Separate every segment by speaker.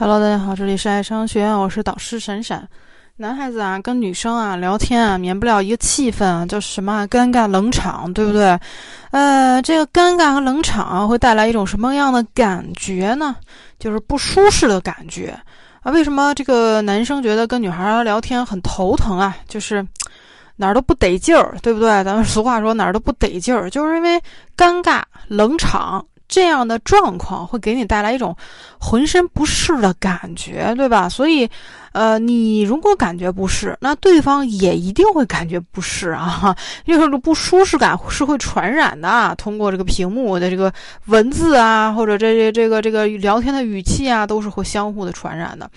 Speaker 1: Hello，大家好，这里是爱商学院，我是导师闪闪。男孩子啊，跟女生啊聊天啊，免不了一个气氛啊，叫什么尴尬冷场，对不对？呃，这个尴尬和冷场，会带来一种什么样的感觉呢？就是不舒适的感觉啊。为什么这个男生觉得跟女孩聊天很头疼啊？就是哪儿都不得劲儿，对不对？咱们俗话说哪儿都不得劲儿，就是因为尴尬冷场。这样的状况会给你带来一种浑身不适的感觉，对吧？所以，呃，你如果感觉不适，那对方也一定会感觉不适啊。因为这不舒适感是会传染的，啊通过这个屏幕的这个文字啊，或者这这这个这个聊天的语气啊，都是会相互的传染的。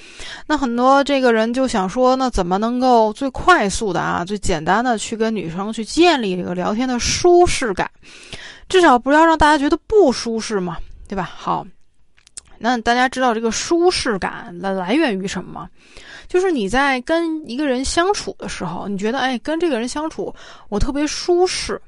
Speaker 1: 那很多这个人就想说，那怎么能够最快速的啊，最简单的去跟女生去建立这个聊天的舒适感？至少不要让大家觉得不舒适嘛，对吧？好，那大家知道这个舒适感的来源于什么吗？就是你在跟一个人相处的时候，你觉得哎，跟这个人相处我特别舒适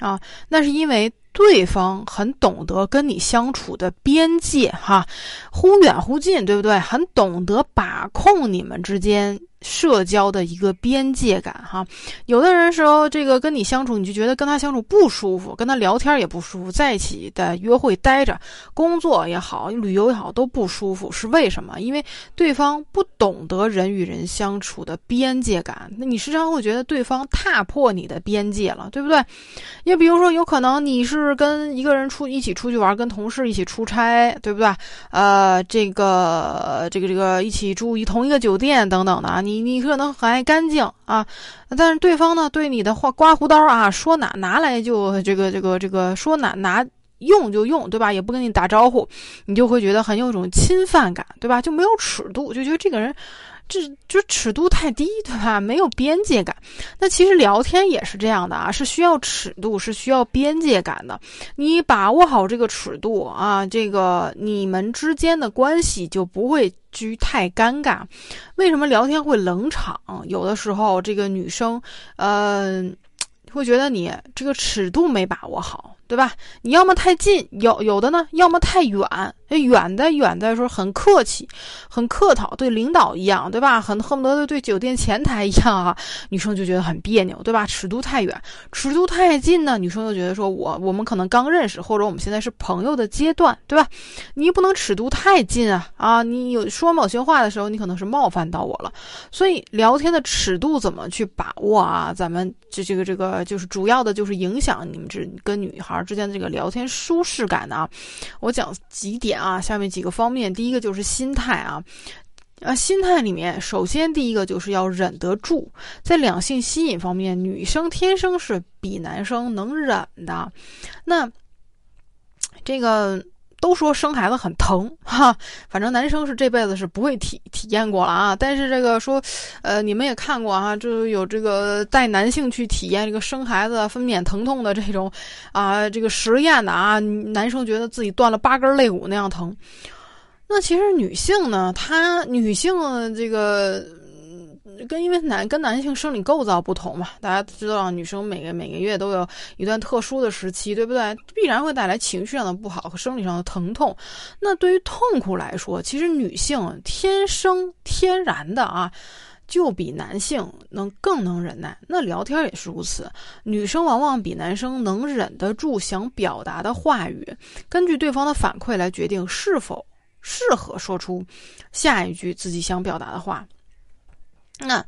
Speaker 1: 啊，那是因为对方很懂得跟你相处的边界哈，忽远忽近，对不对？很懂得把控你们之间。社交的一个边界感，哈，有的人说这个跟你相处，你就觉得跟他相处不舒服，跟他聊天也不舒服，在一起的约会待着，工作也好，旅游也好都不舒服，是为什么？因为对方不懂得人与人相处的边界感，那你时常会觉得对方踏破你的边界了，对不对？也比如说，有可能你是跟一个人出一起出去玩，跟同事一起出差，对不对？呃，这个这个这个一起住一同一个酒店等等的啊，你。你你可能很爱干净啊，但是对方呢对你的话刮胡刀啊，说拿拿来就这个这个这个说拿拿用就用，对吧？也不跟你打招呼，你就会觉得很有一种侵犯感，对吧？就没有尺度，就觉得这个人。这就尺度太低，对吧？没有边界感。那其实聊天也是这样的啊，是需要尺度，是需要边界感的。你把握好这个尺度啊，这个你们之间的关系就不会居太尴尬。为什么聊天会冷场？有的时候这个女生，嗯，会觉得你这个尺度没把握好，对吧？你要么太近，有有的呢，要么太远。远的远的时候很客气，很客套，对领导一样，对吧？很恨不得对酒店前台一样啊，女生就觉得很别扭，对吧？尺度太远，尺度太近呢，女生就觉得说我我们可能刚认识，或者我们现在是朋友的阶段，对吧？你不能尺度太近啊啊！你有说某些话的时候，你可能是冒犯到我了，所以聊天的尺度怎么去把握啊？咱们这这个这个就是主要的就是影响你们这跟女孩之间的这个聊天舒适感呢。我讲几点。啊，下面几个方面，第一个就是心态啊，啊，心态里面，首先第一个就是要忍得住，在两性吸引方面，女生天生是比男生能忍的，那这个。都说生孩子很疼哈，反正男生是这辈子是不会体体验过了啊。但是这个说，呃，你们也看过哈，就有这个带男性去体验这个生孩子分娩疼痛的这种啊，这个实验的啊，男生觉得自己断了八根肋骨那样疼。那其实女性呢，她女性这个。跟因为男跟男性生理构造不同嘛，大家知道女生每个每个月都有一段特殊的时期，对不对？必然会带来情绪上的不好和生理上的疼痛。那对于痛苦来说，其实女性天生天然的啊，就比男性能更能忍耐。那聊天也是如此，女生往往比男生能忍得住想表达的话语，根据对方的反馈来决定是否适合说出下一句自己想表达的话。那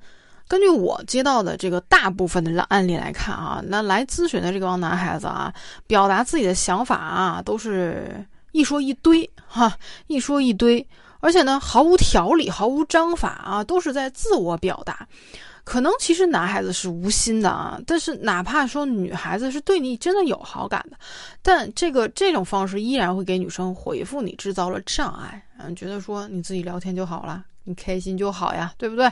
Speaker 1: 根据我接到的这个大部分的案例来看啊，那来咨询的这帮男孩子啊，表达自己的想法啊，都是一说一堆哈，一说一堆，而且呢，毫无条理，毫无章法啊，都是在自我表达。可能其实男孩子是无心的啊，但是哪怕说女孩子是对你真的有好感的，但这个这种方式依然会给女生回复你制造了障碍嗯，觉得说你自己聊天就好了。你开心就好呀，对不对？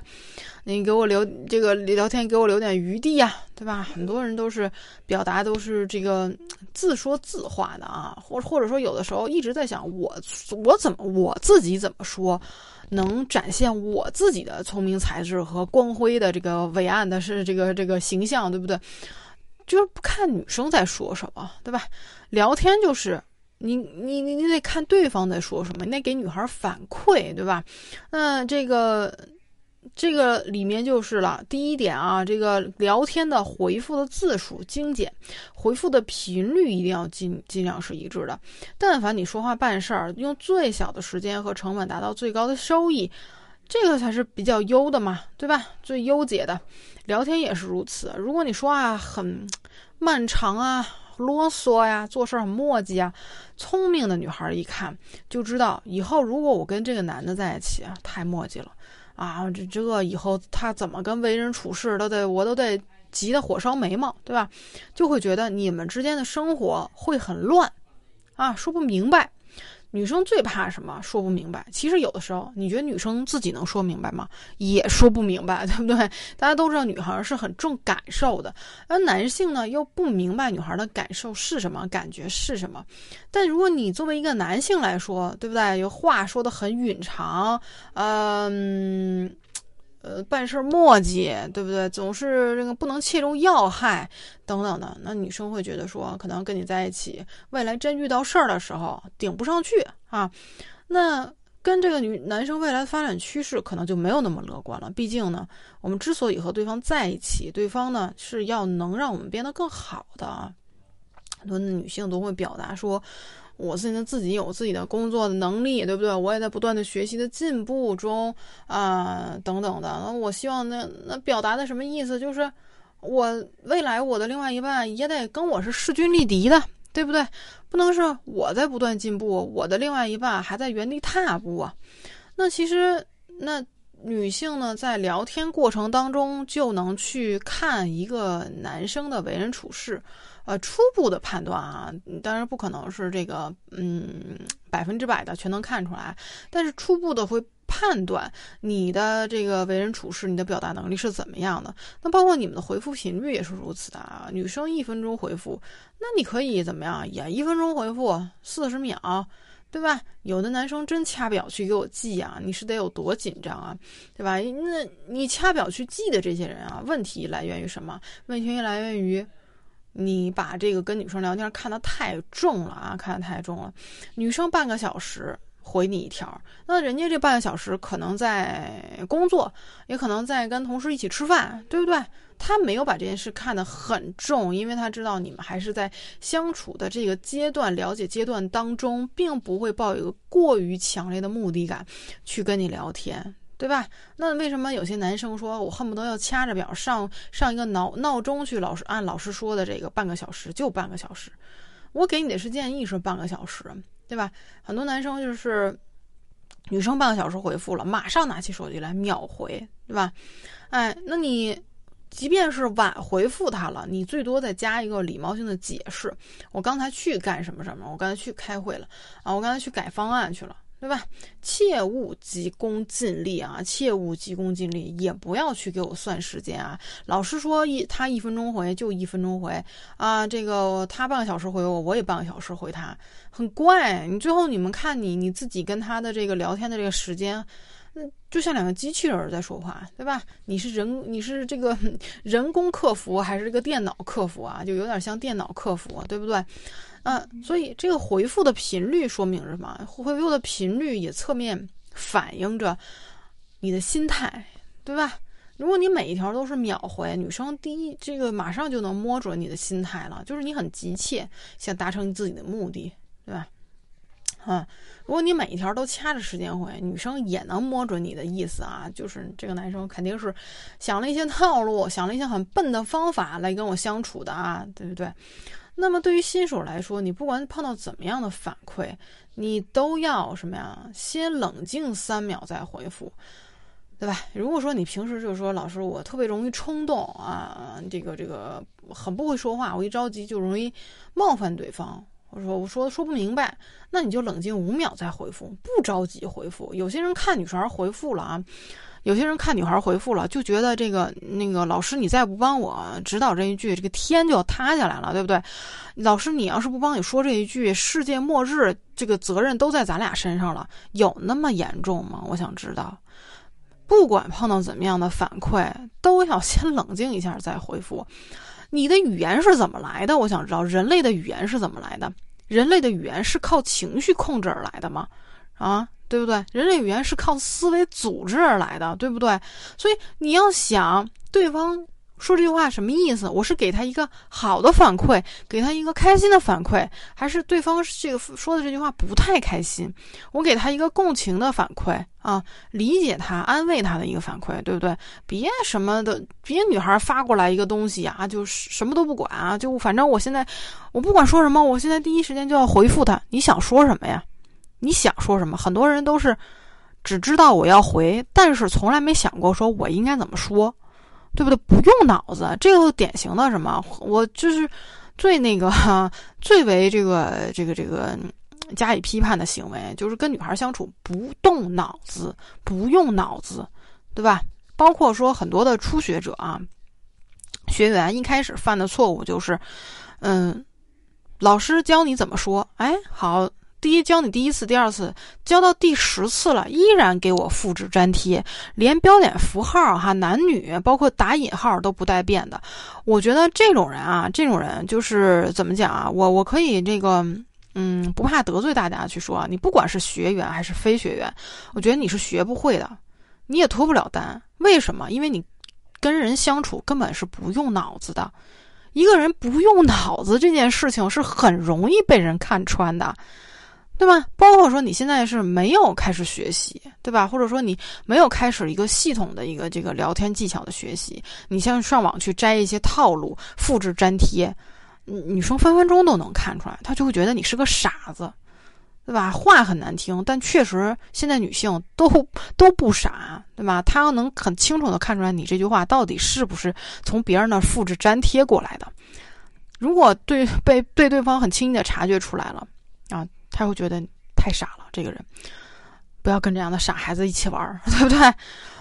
Speaker 1: 你给我留这个聊天，给我留点余地呀，对吧？很多人都是表达都是这个自说自话的啊，或或者说有的时候一直在想我我怎么我自己怎么说，能展现我自己的聪明才智和光辉的这个伟岸的是这个这个形象，对不对？就是不看女生在说什么，对吧？聊天就是。你你你你得看对方在说什么，你得给女孩反馈，对吧？那这个。这个里面就是了，第一点啊，这个聊天的回复的字数精简，回复的频率一定要尽尽量是一致的。但凡你说话办事儿，用最小的时间和成本达到最高的收益，这个才是比较优的嘛，对吧？最优解的，聊天也是如此。如果你说话很 漫长啊、啰嗦呀，做事很磨叽啊，聪明的女孩一看就知道，以后如果我跟这个男的在一起啊，太磨叽了。啊，这这以后他怎么跟为人处事都得，我都得急得火烧眉毛，对吧？就会觉得你们之间的生活会很乱，啊，说不明白。女生最怕什么？说不明白。其实有的时候，你觉得女生自己能说明白吗？也说不明白，对不对？大家都知道，女孩是很重感受的，而男性呢又不明白女孩的感受是什么，感觉是什么。但如果你作为一个男性来说，对不对？有话说的很允长，嗯。呃办事磨叽，对不对？总是这个不能切中要害，等等的。那女生会觉得说，可能跟你在一起，未来真遇到事儿的时候顶不上去啊。那跟这个女男生未来的发展趋势可能就没有那么乐观了。毕竟呢，我们之所以和对方在一起，对方呢是要能让我们变得更好的。很多女性都会表达说。我现在自己有自己的工作的能力，对不对？我也在不断的学习的进步中啊，等等的。那我希望那那表达的什么意思？就是我未来我的另外一半也得跟我是势均力敌的，对不对？不能是我在不断进步，我的另外一半还在原地踏步啊。那其实那女性呢，在聊天过程当中就能去看一个男生的为人处事。呃，初步的判断啊，当然不可能是这个，嗯，百分之百的全能看出来，但是初步的会判断你的这个为人处事，你的表达能力是怎么样的。那包括你们的回复频率也是如此的啊。女生一分钟回复，那你可以怎么样？也一分钟回复四十秒，对吧？有的男生真掐表去给我记啊，你是得有多紧张啊，对吧？那你掐表去记的这些人啊，问题来源于什么？问题来源于。你把这个跟女生聊天看得太重了啊，看得太重了。女生半个小时回你一条，那人家这半个小时可能在工作，也可能在跟同事一起吃饭，对不对？他没有把这件事看得很重，因为他知道你们还是在相处的这个阶段、了解阶段当中，并不会抱有一个过于强烈的目的感去跟你聊天。对吧？那为什么有些男生说我恨不得要掐着表上上一个闹闹钟去？老师按老师说的这个半个小时就半个小时，我给你的是建议是半个小时，对吧？很多男生就是女生半个小时回复了，马上拿起手机来秒回，对吧？哎，那你即便是晚回复他了，你最多再加一个礼貌性的解释。我刚才去干什么什么？我刚才去开会了啊！我刚才去改方案去了。对吧？切勿急功近利啊！切勿急功近利，也不要去给我算时间啊！老师说一他一分钟回就一分钟回啊，这个他半个小时回我，我也半个小时回他，很怪。你最后你们看你你自己跟他的这个聊天的这个时间，那就像两个机器人在说话，对吧？你是人，你是这个人工客服还是这个电脑客服啊？就有点像电脑客服，对不对？嗯，所以这个回复的频率说明什么？回复的频率也侧面反映着你的心态，对吧？如果你每一条都是秒回，女生第一这个马上就能摸准你的心态了，就是你很急切想达成自己的目的，对吧？啊，如果你每一条都掐着时间回，女生也能摸准你的意思啊，就是这个男生肯定是想了一些套路，想了一些很笨的方法来跟我相处的啊，对不对？那么对于新手来说，你不管碰到怎么样的反馈，你都要什么呀？先冷静三秒再回复，对吧？如果说你平时就是说，老师我特别容易冲动啊，这个这个很不会说话，我一着急就容易冒犯对方，我说我说说不明白，那你就冷静五秒再回复，不着急回复。有些人看女孩回复了啊。有些人看女孩回复了，就觉得这个那个老师，你再不帮我指导这一句，这个天就要塌下来了，对不对？老师，你要是不帮你说这一句，世界末日，这个责任都在咱俩身上了，有那么严重吗？我想知道。不管碰到怎么样的反馈，都要先冷静一下再回复。你的语言是怎么来的？我想知道，人类的语言是怎么来的？人类的语言是靠情绪控制而来的吗？啊，对不对？人类语言是靠思维组织而来的，对不对？所以你要想对方。说这句话什么意思？我是给他一个好的反馈，给他一个开心的反馈，还是对方这个说的这句话不太开心？我给他一个共情的反馈啊，理解他、安慰他的一个反馈，对不对？别什么的，别女孩发过来一个东西啊，就什么都不管啊，就反正我现在我不管说什么，我现在第一时间就要回复他。你想说什么呀？你想说什么？很多人都是只知道我要回，但是从来没想过说我应该怎么说。对不对？不用脑子，这个典型的什么？我就是最那个最为这个这个这个加以批判的行为，就是跟女孩相处不动脑子，不用脑子，对吧？包括说很多的初学者啊，学员一开始犯的错误就是，嗯，老师教你怎么说，哎，好。第一教你第一次，第二次教到第十次了，依然给我复制粘贴，连标点符号哈，男女包括打引号都不带变的。我觉得这种人啊，这种人就是怎么讲啊？我我可以这个，嗯，不怕得罪大家去说，你不管是学员还是非学员，我觉得你是学不会的，你也脱不了单。为什么？因为你跟人相处根本是不用脑子的。一个人不用脑子这件事情是很容易被人看穿的。对吧？包括说你现在是没有开始学习，对吧？或者说你没有开始一个系统的一个这个聊天技巧的学习，你像上网去摘一些套路，复制粘贴，女生分分钟都能看出来，她就会觉得你是个傻子，对吧？话很难听，但确实现在女性都都不傻，对吧？她要能很清楚的看出来你这句话到底是不是从别人那复制粘贴过来的。如果对被被对方很轻易的察觉出来了啊。他会觉得太傻了，这个人不要跟这样的傻孩子一起玩，对不对？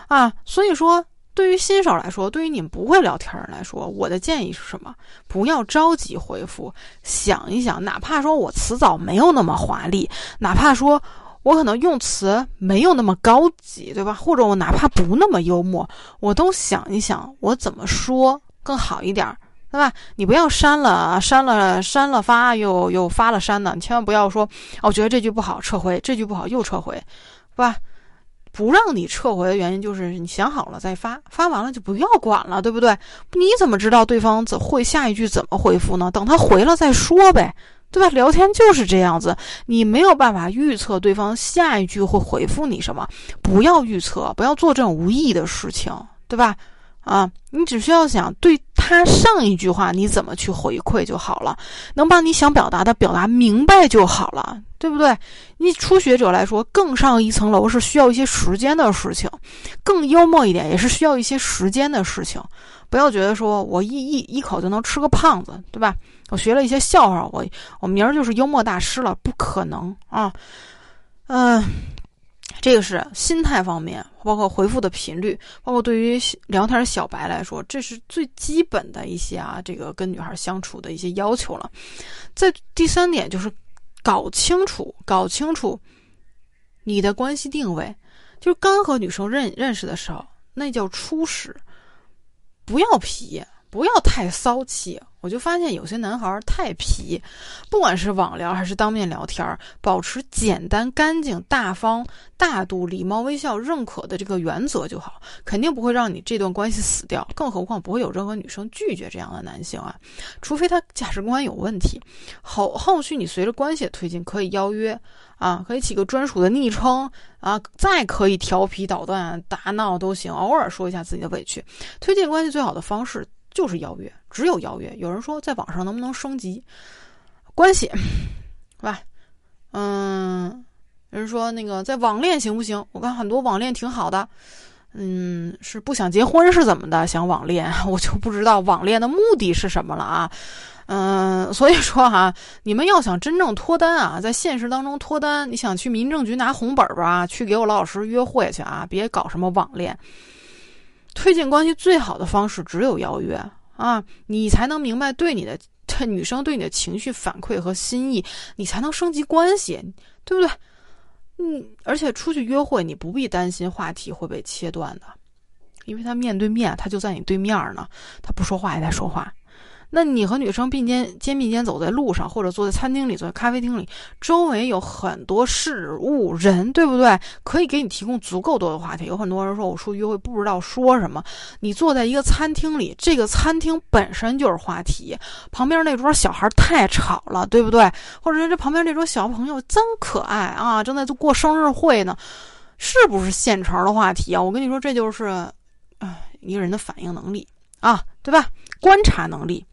Speaker 1: 啊，所以说，对于新手来说，对于你们不会聊天人来说，我的建议是什么？不要着急回复，想一想，哪怕说我词藻没有那么华丽，哪怕说我可能用词没有那么高级，对吧？或者我哪怕不那么幽默，我都想一想，我怎么说更好一点。对吧？你不要删了啊，删了，删了发，又又发了删的，你千万不要说，我觉得这句不好，撤回；这句不好，又撤回，是吧？不让你撤回的原因就是你想好了再发，发完了就不要管了，对不对？你怎么知道对方怎会下一句怎么回复呢？等他回了再说呗，对吧？聊天就是这样子，你没有办法预测对方下一句会回复你什么，不要预测，不要做这种无意义的事情，对吧？啊，你只需要想对他上一句话你怎么去回馈就好了，能把你想表达的表达明白就好了，对不对？你初学者来说，更上一层楼是需要一些时间的事情，更幽默一点也是需要一些时间的事情。不要觉得说我一一一口就能吃个胖子，对吧？我学了一些笑话，我我明儿就是幽默大师了，不可能啊，嗯。这个是心态方面，包括回复的频率，包括对于聊天小白来说，这是最基本的一些啊，这个跟女孩相处的一些要求了。在第三点就是搞清楚，搞清楚你的关系定位，就是刚和女生认认识的时候，那叫初始，不要皮，不要太骚气。我就发现有些男孩太皮，不管是网聊还是当面聊天，保持简单、干净、大方、大度、礼貌、微笑、认可的这个原则就好，肯定不会让你这段关系死掉。更何况不会有任何女生拒绝这样的男性啊，除非他价值观有问题。后后续你随着关系的推进，可以邀约啊，可以起个专属的昵称啊，再可以调皮捣蛋、打闹都行，偶尔说一下自己的委屈。推进关系最好的方式。就是邀约，只有邀约。有人说在网上能不能升级关系，是吧？嗯，有人说那个在网恋行不行？我看很多网恋挺好的，嗯，是不想结婚是怎么的？想网恋，我就不知道网恋的目的是什么了啊。嗯，所以说哈，你们要想真正脱单啊，在现实当中脱单，你想去民政局拿红本本啊，去给我老老实实约会去啊，别搞什么网恋。推进关系最好的方式只有邀约啊，你才能明白对你的女生对你的情绪反馈和心意，你才能升级关系，对不对？嗯，而且出去约会你不必担心话题会被切断的，因为他面对面，他就在你对面呢，他不说话也在说话。那你和女生并肩肩并肩走在路上，或者坐在餐厅里、坐在咖啡厅里，周围有很多事物、人，对不对？可以给你提供足够多的话题。有很多人说我出去约会不知道说什么，你坐在一个餐厅里，这个餐厅本身就是话题。旁边那桌小孩太吵了，对不对？或者说这旁边那桌小朋友真可爱啊，正在过生日会呢，是不是现成的话题啊？我跟你说，这就是，哎，一个人的反应能力啊，对吧？观察能力。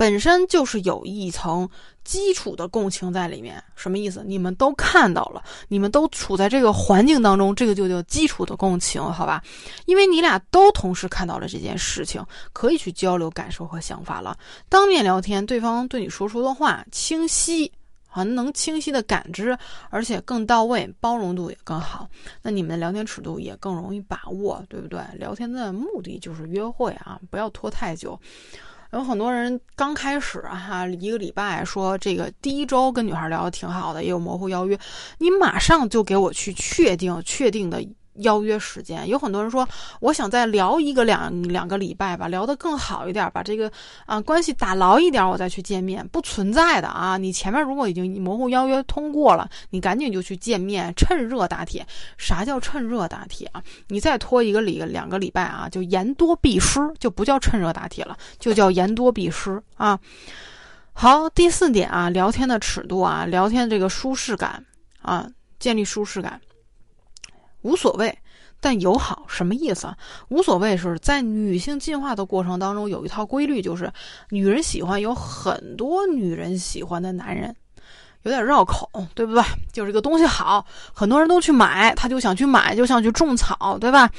Speaker 1: 本身就是有一层基础的共情在里面，什么意思？你们都看到了，你们都处在这个环境当中，这个就叫基础的共情，好吧？因为你俩都同时看到了这件事情，可以去交流感受和想法了。当面聊天，对方对你说出的话清晰，很能清晰的感知，而且更到位，包容度也更好，那你们的聊天尺度也更容易把握，对不对？聊天的目的就是约会啊，不要拖太久。有很多人刚开始哈，一个礼拜说这个第一周跟女孩聊的挺好的，也有模糊邀约，你马上就给我去确定确定的。邀约时间，有很多人说，我想再聊一个两两个礼拜吧，聊得更好一点，把这个啊关系打牢一点，我再去见面，不存在的啊！你前面如果已经模糊邀约通过了，你赶紧就去见面，趁热打铁。啥叫趁热打铁啊？你再拖一个礼两个礼拜啊，就言多必失，就不叫趁热打铁了，就叫言多必失啊。好，第四点啊，聊天的尺度啊，聊天这个舒适感啊，建立舒适感。无所谓，但友好什么意思啊？无所谓是在女性进化的过程当中有一套规律，就是女人喜欢有很多女人喜欢的男人，有点绕口，对不对？就是这个东西好，很多人都去买，他就想去买，就想去种草，对吧？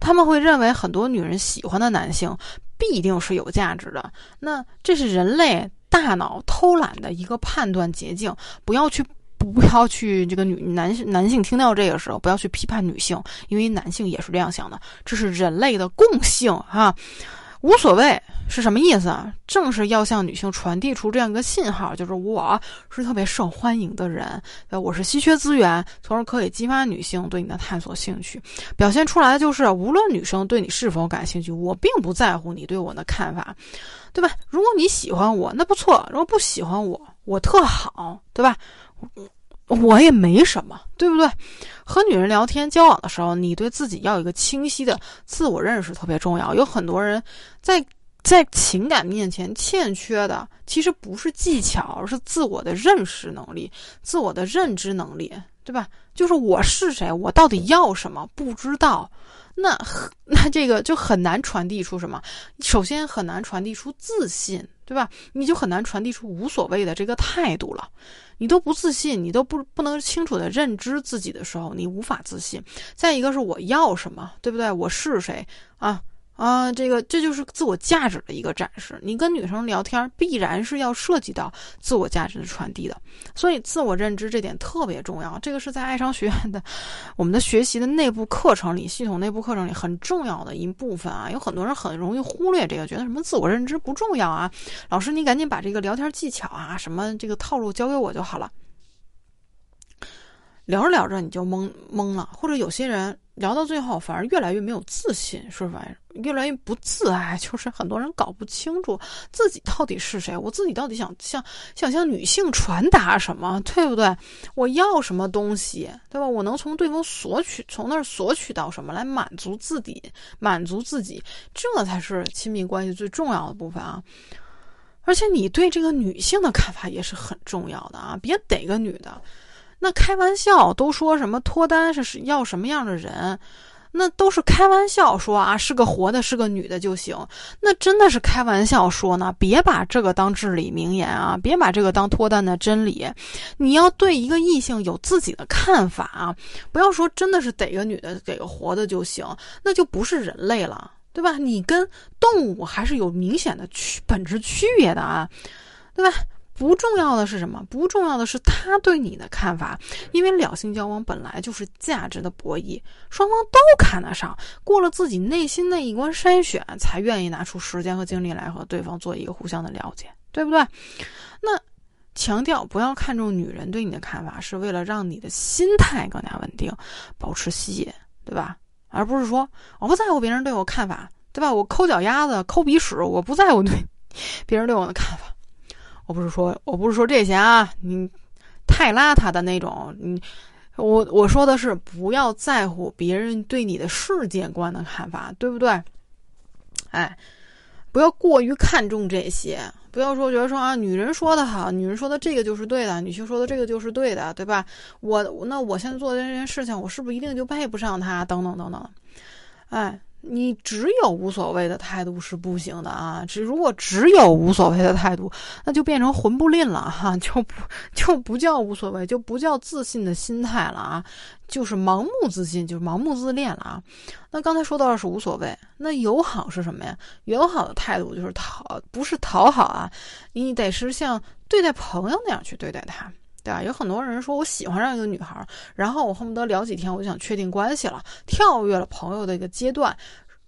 Speaker 1: 他们会认为很多女人喜欢的男性必定是有价值的，那这是人类大脑偷懒的一个判断捷径，不要去。不要去这个女男性男性听到这个时候，不要去批判女性，因为男性也是这样想的，这是人类的共性哈。无所谓是什么意思啊？正是要向女性传递出这样一个信号，就是我是特别受欢迎的人，呃我是稀缺资源，从而可以激发女性对你的探索兴趣。表现出来的就是，无论女生对你是否感兴趣，我并不在乎你对我的看法，对吧？如果你喜欢我，那不错；如果不喜欢我，我特好，对吧？我也没什么，对不对？和女人聊天交往的时候，你对自己要有一个清晰的自我认识，特别重要。有很多人在在情感面前欠缺的，其实不是技巧，而是自我的认识能力、自我的认知能力，对吧？就是我是谁，我到底要什么，不知道。那那这个就很难传递出什么？首先很难传递出自信，对吧？你就很难传递出无所谓的这个态度了。你都不自信，你都不不能清楚的认知自己的时候，你无法自信。再一个是我要什么，对不对？我是谁啊？啊，这个这就是自我价值的一个展示。你跟女生聊天，必然是要涉及到自我价值的传递的，所以自我认知这点特别重要。这个是在爱商学院的我们的学习的内部课程里，系统内部课程里很重要的一部分啊。有很多人很容易忽略这个，觉得什么自我认知不重要啊？老师，你赶紧把这个聊天技巧啊，什么这个套路教给我就好了。聊着聊着你就懵懵了，或者有些人。聊到最后，反而越来越没有自信，是吧？越来越不自爱，就是很多人搞不清楚自己到底是谁，我自己到底想向想向女性传达什么，对不对？我要什么东西，对吧？我能从对方索取，从那儿索取到什么来满足自己，满足自己，这才是亲密关系最重要的部分啊！而且你对这个女性的看法也是很重要的啊！别逮个女的。那开玩笑都说什么脱单是要什么样的人？那都是开玩笑说啊，是个活的，是个女的就行。那真的是开玩笑说呢？别把这个当至理名言啊，别把这个当脱单的真理。你要对一个异性有自己的看法啊，不要说真的是逮个女的，逮个活的就行，那就不是人类了，对吧？你跟动物还是有明显的区本质区别的啊，对吧？不重要的是什么？不重要的是他对你的看法，因为两性交往本来就是价值的博弈，双方都看得上，过了自己内心那一关筛选，才愿意拿出时间和精力来和对方做一个互相的了解，对不对？那强调不要看重女人对你的看法，是为了让你的心态更加稳定，保持吸引，对吧？而不是说我不在乎别人对我看法，对吧？我抠脚丫子、抠鼻屎，我不在乎对。别人对我的看法。我不是说，我不是说这些啊，你太邋遢的那种，你我我说的是不要在乎别人对你的世界观的看法，对不对？哎，不要过于看重这些，不要说觉得说啊，女人说的好，女人说的这个就是对的，女性说的这个就是对的，对吧？我那我现在做的这件事情，我是不是一定就配不上他？等等等等，哎。你只有无所谓的态度是不行的啊！只如果只有无所谓的态度，那就变成混不吝了哈，就不就不叫无所谓，就不叫自信的心态了啊，就是盲目自信，就是盲目自恋了啊。那刚才说到的是无所谓，那友好是什么呀？友好的态度就是讨，不是讨好啊，你得是像对待朋友那样去对待他。对吧？有很多人说我喜欢上一个女孩，然后我恨不得聊几天，我就想确定关系了，跳跃了朋友的一个阶段，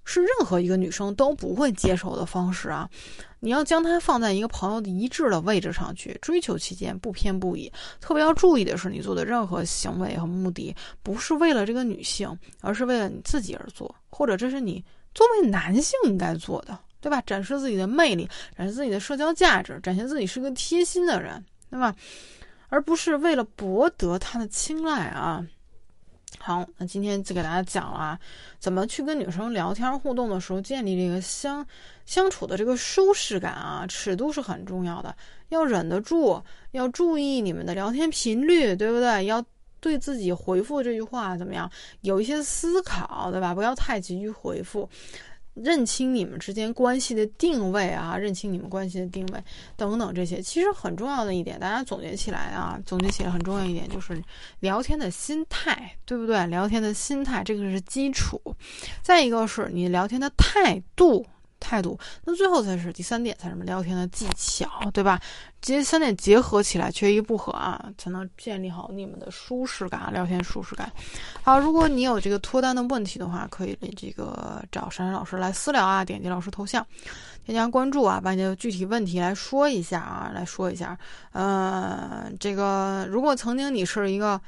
Speaker 1: 是任何一个女生都不会接受的方式啊！你要将它放在一个朋友的一致的位置上去追求期间，不偏不倚。特别要注意的是，你做的任何行为和目的，不是为了这个女性，而是为了你自己而做，或者这是你作为男性应该做的，对吧？展示自己的魅力，展示自己的社交价值，展现自己是个贴心的人，对吧？而不是为了博得他的青睐啊！好，那今天就给大家讲了啊怎么去跟女生聊天互动的时候建立这个相相处的这个舒适感啊，尺度是很重要的，要忍得住，要注意你们的聊天频率，对不对？要对自己回复这句话怎么样，有一些思考，对吧？不要太急于回复。认清你们之间关系的定位啊，认清你们关系的定位等等这些，其实很重要的一点，大家总结起来啊，总结起来很重要一点就是聊天的心态，对不对？聊天的心态这个是基础，再一个是你聊天的态度。态度，那最后才是第三点，才是什么聊天的技巧，对吧？这三点结合起来，缺一不可啊，才能建立好你们的舒适感，聊天舒适感。好，如果你有这个脱单的问题的话，可以这个找珊珊老师来私聊啊，点击老师头像，添加关注啊，把你的具体问题来说一下啊，来说一下。嗯，这个如果曾经你是一个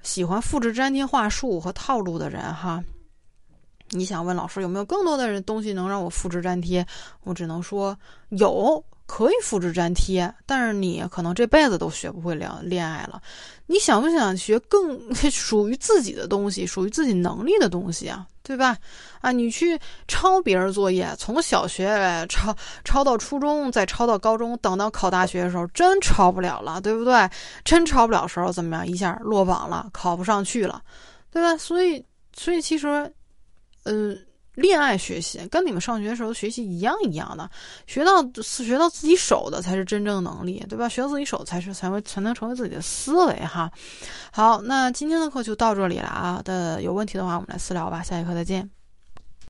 Speaker 1: 喜欢复制粘贴话术和套路的人哈。你想问老师有没有更多的人东西能让我复制粘贴？我只能说有，可以复制粘贴，但是你可能这辈子都学不会聊恋爱了。你想不想学更 属于自己的东西，属于自己能力的东西啊？对吧？啊，你去抄别人作业，从小学抄抄到初中，再抄到高中，等到考大学的时候，真抄不了了，对不对？真抄不了时候怎么样？一下落榜了，考不上去了，对吧？所以，所以其实。嗯，恋爱学习跟你们上学时候学习一样一样的，学到学到自己手的才是真正能力，对吧？学到自己手才是才会才能成为自己的思维哈。好，那今天的课就到这里了啊。的有问题的话，我们来私聊吧。下节课再见。